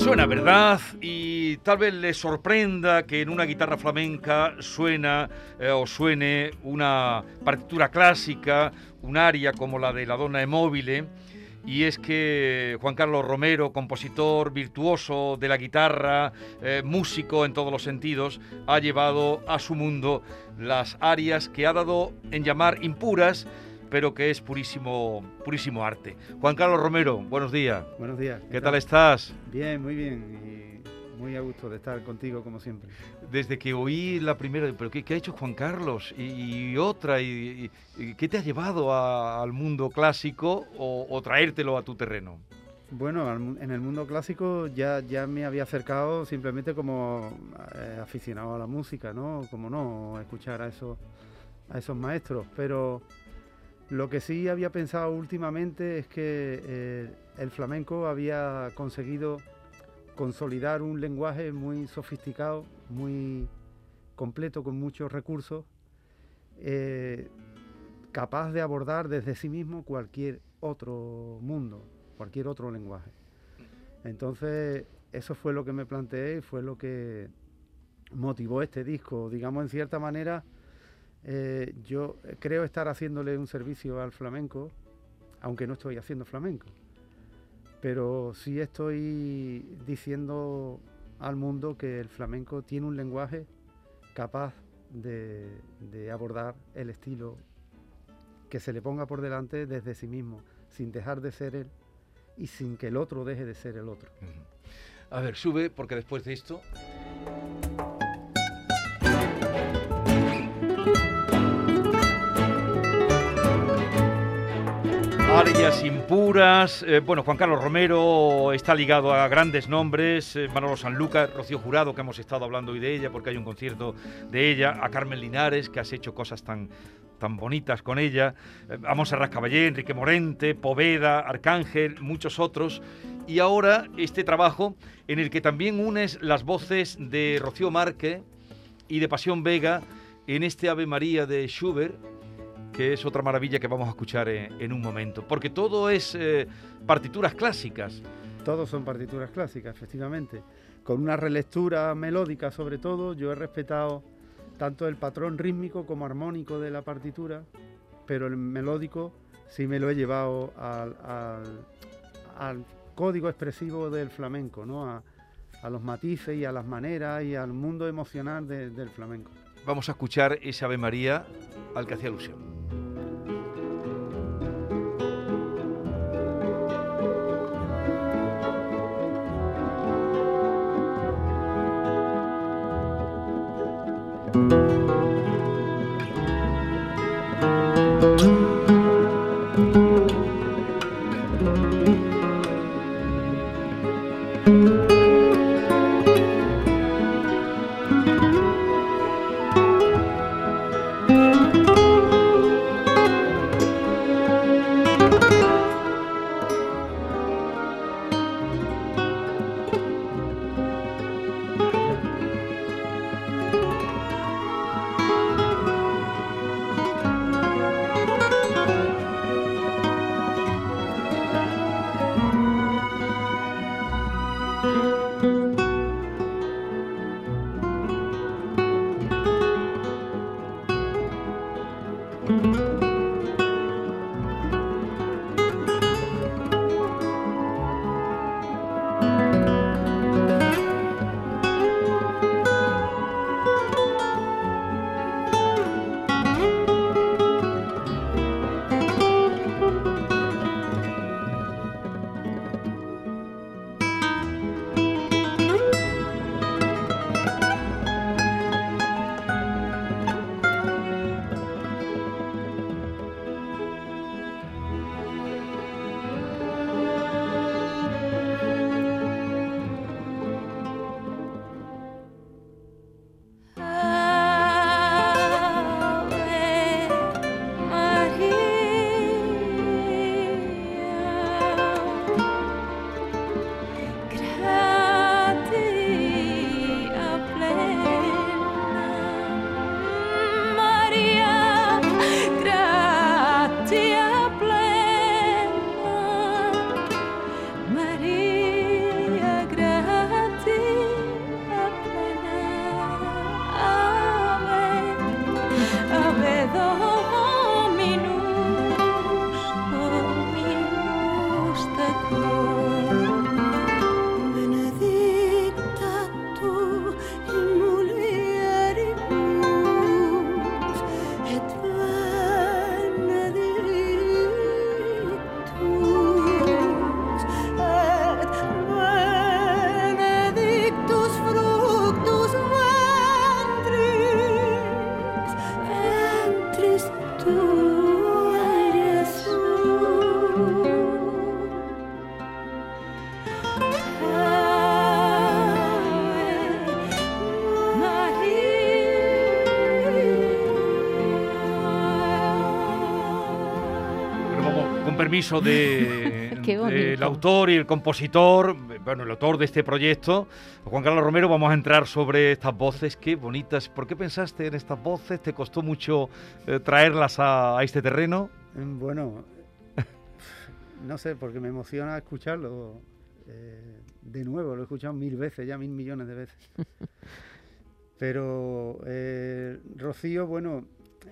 Suena, ¿verdad? Y tal vez le sorprenda que en una guitarra flamenca suena eh, o suene una partitura clásica, un aria como la de la Donna Mobile. Y es que Juan Carlos Romero, compositor virtuoso de la guitarra, eh, músico en todos los sentidos, ha llevado a su mundo las arias que ha dado en llamar impuras, pero que es purísimo, purísimo arte. Juan Carlos Romero, buenos días. Buenos días. ¿Qué, tal estás? Bien, muy bien. Y muy a gusto de estar contigo como siempre. Desde que oí la primera, pero ¿qué, qué ha hecho Juan Carlos? Y, y otra, y, y, ¿qué te ha llevado a, al mundo clásico o, o, traértelo a tu terreno? Bueno, en el mundo clásico ya, ya me había acercado simplemente como eh, aficionado a la música, ¿no? Como no, escuchar a esos, a esos maestros, pero lo que sí había pensado últimamente es que eh, el flamenco había conseguido consolidar un lenguaje muy sofisticado, muy completo, con muchos recursos, eh, capaz de abordar desde sí mismo cualquier otro mundo, cualquier otro lenguaje. Entonces, eso fue lo que me planteé y fue lo que motivó este disco. Digamos, en cierta manera, eh, yo creo estar haciéndole un servicio al flamenco, aunque no estoy haciendo flamenco. Pero sí estoy diciendo al mundo que el flamenco tiene un lenguaje capaz de, de abordar el estilo que se le ponga por delante desde sí mismo, sin dejar de ser él y sin que el otro deje de ser el otro. A ver, sube porque después de esto... Arias impuras. Eh, bueno, Juan Carlos Romero está ligado a grandes nombres. Eh, Manolo Sanlúcar, Rocío Jurado, que hemos estado hablando hoy de ella porque hay un concierto de ella. A Carmen Linares, que has hecho cosas tan, tan bonitas con ella. Eh, a Monserrat Caballé, Enrique Morente, Poveda, Arcángel, muchos otros. Y ahora este trabajo en el que también unes las voces de Rocío Marque y de Pasión Vega en este Ave María de Schubert que es otra maravilla que vamos a escuchar en, en un momento, porque todo es eh, partituras clásicas. Todos son partituras clásicas, efectivamente. Con una relectura melódica sobre todo, yo he respetado tanto el patrón rítmico como armónico de la partitura, pero el melódico sí me lo he llevado al, al, al código expresivo del flamenco, ¿no? A, a, los matices y a las maneras y al mundo emocional de, del flamenco. Vamos a escuchar ese Ave María al que hacía alusión. Permiso de, autor y el compositor, bueno, el autor de este proyecto, Juan Carlos Romero, vamos a entrar sobre estas voces, qué bonitas. ¿Por qué pensaste en estas voces? ¿Te costó mucho eh, traerlas a, a este terreno? Mm, Bueno, no sé, porque me emociona escucharlo eh, de nuevo, lo he escuchado mil veces, ya mil millones de veces. Pero eh, Rocío, bueno,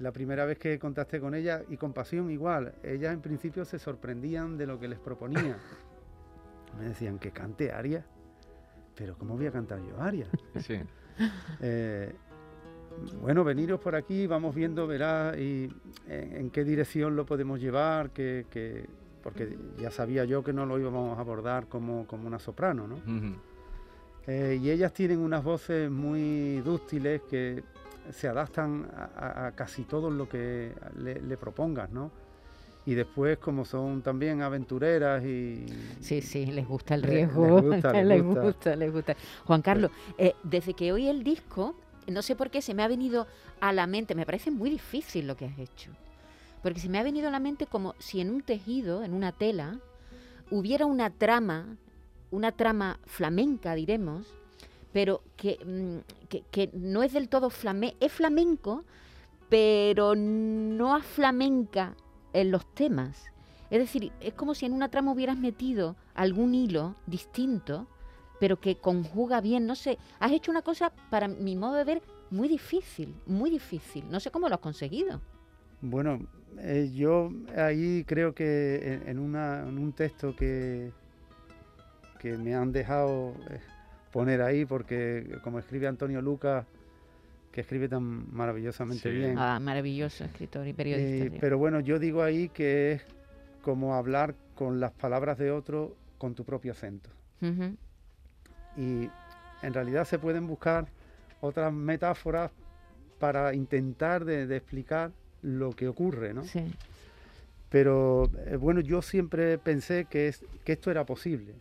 la primera vez que contacté con ella y con Pasión igual, ellas en principio se sorprendían de lo que les proponía. Me decían que cante Aria, pero ¿cómo voy a cantar yo Aria? Sí. Eh, bueno, veniros por aquí, vamos viendo, verás, y en, en qué dirección lo podemos llevar, que, que- porque ya sabía yo que no lo íbamos a abordar como, como una soprano, ¿no? Eh, y ellas tienen unas voces muy dúctiles que se adaptan a, casi todo lo que le, le propongas, ¿no? Y después, como son también aventureras y... Sí, sí, les gusta el riesgo. les gusta, les les gusta. gusta, les gusta. Juan Carlos, eh, desde que oí el disco, no sé por qué se me ha venido a la mente, me parece muy difícil lo que has hecho, porque se me ha venido a la mente como si en un tejido, en una tela, hubiera una trama, una trama flamenca, diremos, pero que, mm, que, no es del todo flamenco, es flamenco, pero no a flamenca en los temas. Es decir, es como si en una trama hubieras metido algún hilo distinto, pero que conjuga bien. No sé, has hecho una cosa, para mi modo de ver, muy difícil, muy difícil. No sé cómo lo has conseguido. Bueno, eh, yo ahí creo que en, una- un texto que, que me han dejado eh, poner ahí, porque como escribe Antonio Lucas, que escribe tan maravillosamente Sí. bien, Ah, maravilloso escritor y periodista. eh, pero bueno, yo digo ahí que es como hablar con las palabras de otro con tu propio acento. Y en realidad se pueden buscar otras metáforas para intentar de, de explicar lo que ocurre, ¿no? Sí. Pero eh, bueno, yo siempre pensé que, es, que esto era posible,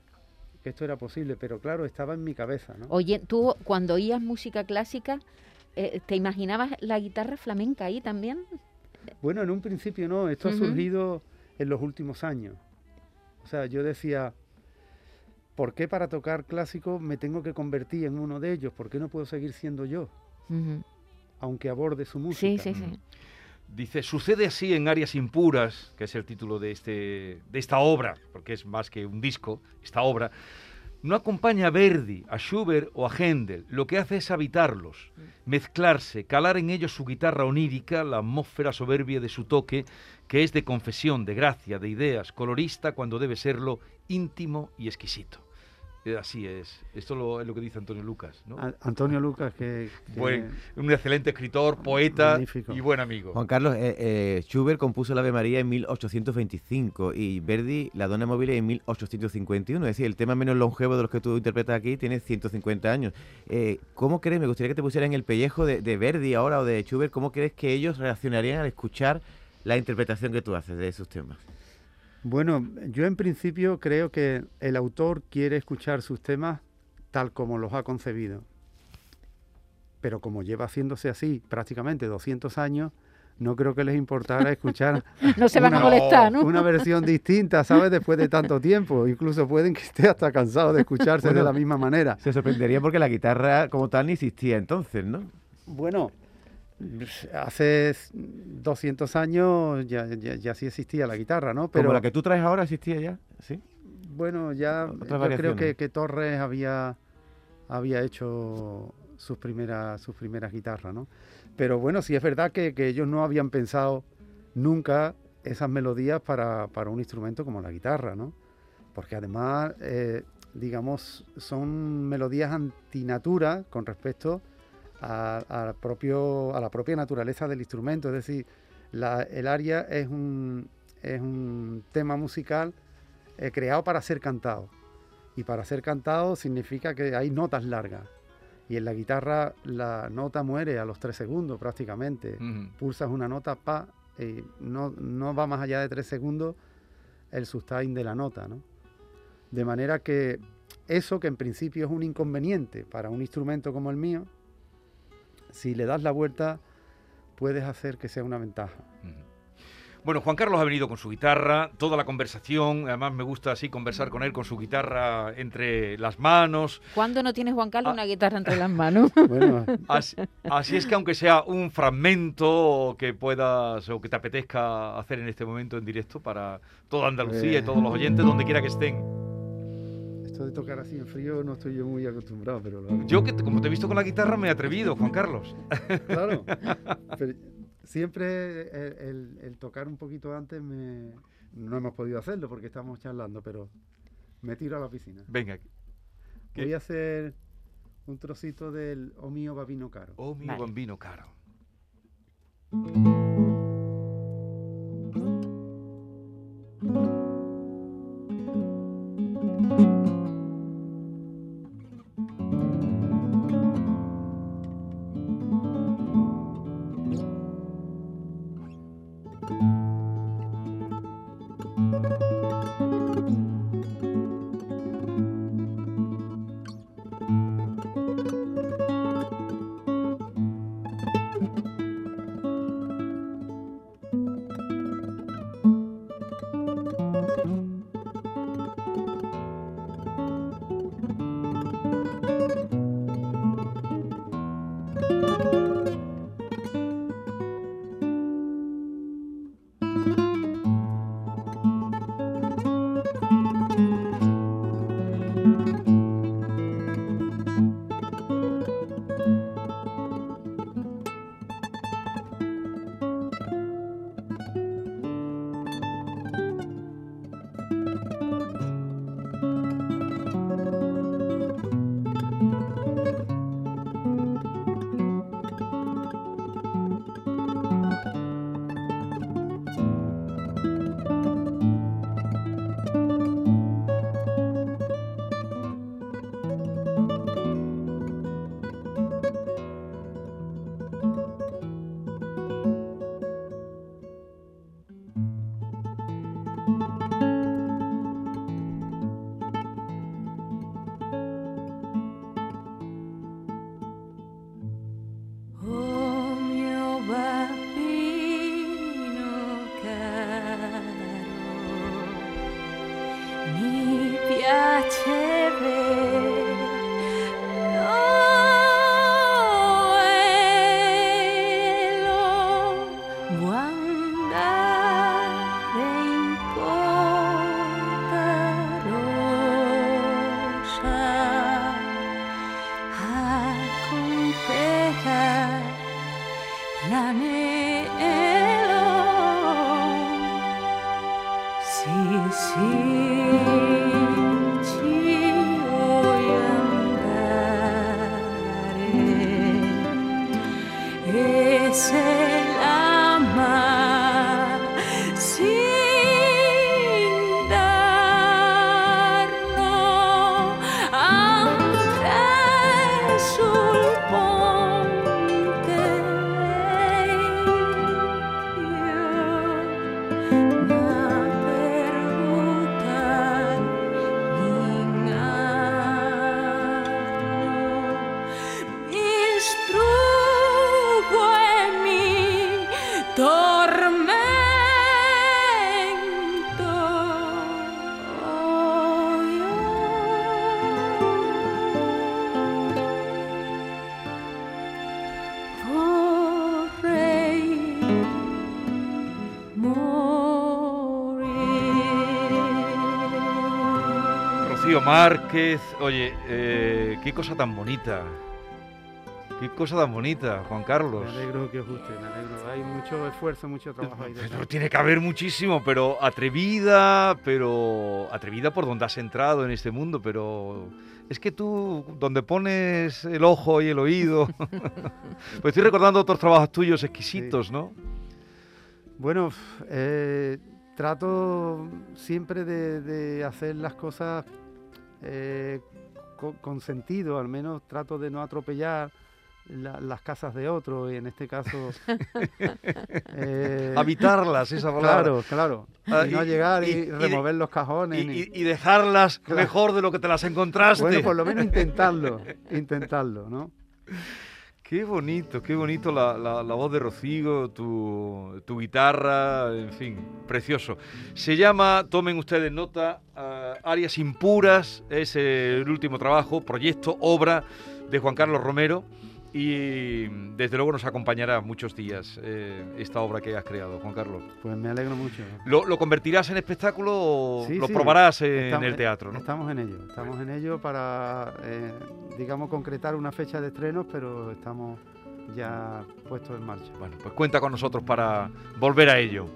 que esto era posible, pero claro, estaba en mi cabeza, ¿no? Oye, tú cuando oías música clásica, eh, ¿te imaginabas la guitarra flamenca ahí también? Bueno, en un principio no, esto ha surgido en los últimos años. O sea, yo decía, ¿por qué para tocar clásico me tengo que convertir en uno de ellos? ¿Por qué no puedo seguir siendo yo, aunque aborde su música? Sí, sí, sí. Dice, sucede así en Áreas Impuras, que es el título de, este, de esta obra, porque es más que un disco, esta obra, no acompaña a Verdi, a Schubert o a Händel, lo que hace es habitarlos, mezclarse, calar en ellos su guitarra onírica, la atmósfera soberbia de su toque, que es de confesión, de gracia, de ideas, colorista cuando debe serlo, íntimo y exquisito. Eh, Así es, esto lo- es lo que dice Antonio Lucas, ¿no? Antonio Lucas, que, que- Buen- un excelente escritor, poeta Magnífico. y buen amigo. Juan Carlos, eh, eh, Schubert compuso la Ave María en 1825 y Verdi la Donna Mobile en 1851. Es decir, el tema menos longevo de los que tú interpretas aquí tiene 150 años. Eh, ¿Cómo crees, me gustaría que te pusieran en el pellejo de, de Verdi ahora o de Schubert, cómo crees que ellos reaccionarían al escuchar la interpretación que tú haces de esos temas? Bueno, yo en principio creo que el autor quiere escuchar sus temas tal como los ha concebido. Pero como lleva haciéndose así prácticamente 200 años, no creo que les importara escuchar No se van a Una- molestar, ¿no? una versión distinta, ¿sabes? Después de tanto tiempo. Incluso pueden que esté hasta cansado de escucharse de la misma manera. Se sorprendería porque la guitarra como tal ni existía entonces, ¿no? Bueno, hace 200 años ya, ya, ya sí existía la guitarra, ¿no? Como la que tú traes ahora existía ya, ¿sí? Bueno, ya yo creo que, que Torres había, había hecho sus primeras, sus primeras guitarras, ¿no? Pero bueno, sí es verdad que, que ellos no habían pensado nunca esas melodías para, para un instrumento como la guitarra, ¿no? Porque además, eh, digamos, son melodías antinatura con respecto a, a propio, a la propia naturaleza del instrumento. Es decir, la- el aria es un, es un tema musical eh, creado para ser cantado. Y para ser cantado significa que hay notas largas. Y en la guitarra la nota muere a los tres segundos prácticamente. Pulsas una nota, pa, y no, no va más allá de tres segundos el sustain de la nota, ¿no? De manera que eso que en principio es un inconveniente para un instrumento como el mío, si le das la vuelta puedes hacer que sea una ventaja. Bueno, Juan Carlos ha venido con su guitarra, toda la conversación, además me gusta así conversar con él con su guitarra entre las manos. ¿Cuándo no tienes Juan Carlos Ah. una guitarra entre las manos? Bueno, Así, así es que aunque sea un fragmento que puedas o que te apetezca hacer en este momento en directo para toda Andalucía y Eh. todos los oyentes, donde quiera que estén. Esto de tocar así en frío no estoy yo muy acostumbrado, pero lo hago. Yo, que te- como te he visto con la guitarra, me he atrevido, Juan Carlos. Claro. Pero siempre el, el- el tocar un poquito antes me... No hemos podido hacerlo porque estamos charlando, pero me tiro a la piscina. Venga. ¿Qué? Voy a hacer un trocito del O mío babino caro. Oh, mi Vale. bambino caro. Esse Márquez, oye, eh, qué cosa tan bonita. Qué cosa tan bonita, Juan Carlos. Me alegro que os guste, me alegro. Hay mucho esfuerzo, mucho trabajo ahí Pero tiene que haber muchísimo, pero atrevida, pero atrevida por donde has entrado en este mundo, pero es que tú, donde pones el ojo y el oído, pues estoy recordando otros trabajos tuyos exquisitos, ¿no? Bueno, eh, trato siempre de, de hacer las cosas eh, co- con, sentido, al menos trato de no atropellar la- las casas de otro y en este caso... eh, Habitarlas, esa palabra. Claro, claro. Ah, y no llegar y, y- y de- remover los cajones. Y, dejarlas Claro. mejor de lo que te las encontraste. Bueno, por lo menos intentarlo, intentarlo, ¿no? Qué bonito, qué bonito la, la- voz de Rocío, tu, tu guitarra, en fin, precioso. Se llama, tomen ustedes nota, ah, Arias Impuras, es el último trabajo, proyecto, obra de Juan Carlos Romero y desde luego nos acompañará muchos días eh, esta obra que has creado, Juan Carlos. Pues me alegro mucho. ¿Lo, lo convertirás en espectáculo o Sí, lo sí, probarás en Estamos- el teatro? ¿no? Estamos en ello, estamos en ello para, eh, digamos, concretar una fecha de estrenos, pero estamos ya puestos en marcha. Bueno, pues cuenta con nosotros para volver a ello.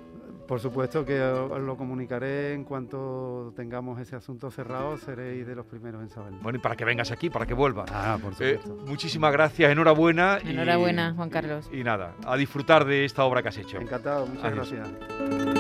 Por supuesto que os lo comunicaré en cuanto tengamos ese asunto cerrado, seréis de los primeros en saberlo. Bueno, y para que vengas aquí, para que vuelvas. Ah, por Eh, supuesto. muchísimas gracias, enhorabuena. y- Enhorabuena, Juan Carlos. Y nada, a disfrutar de esta obra que has hecho. Encantado, muchas Adiós. gracias.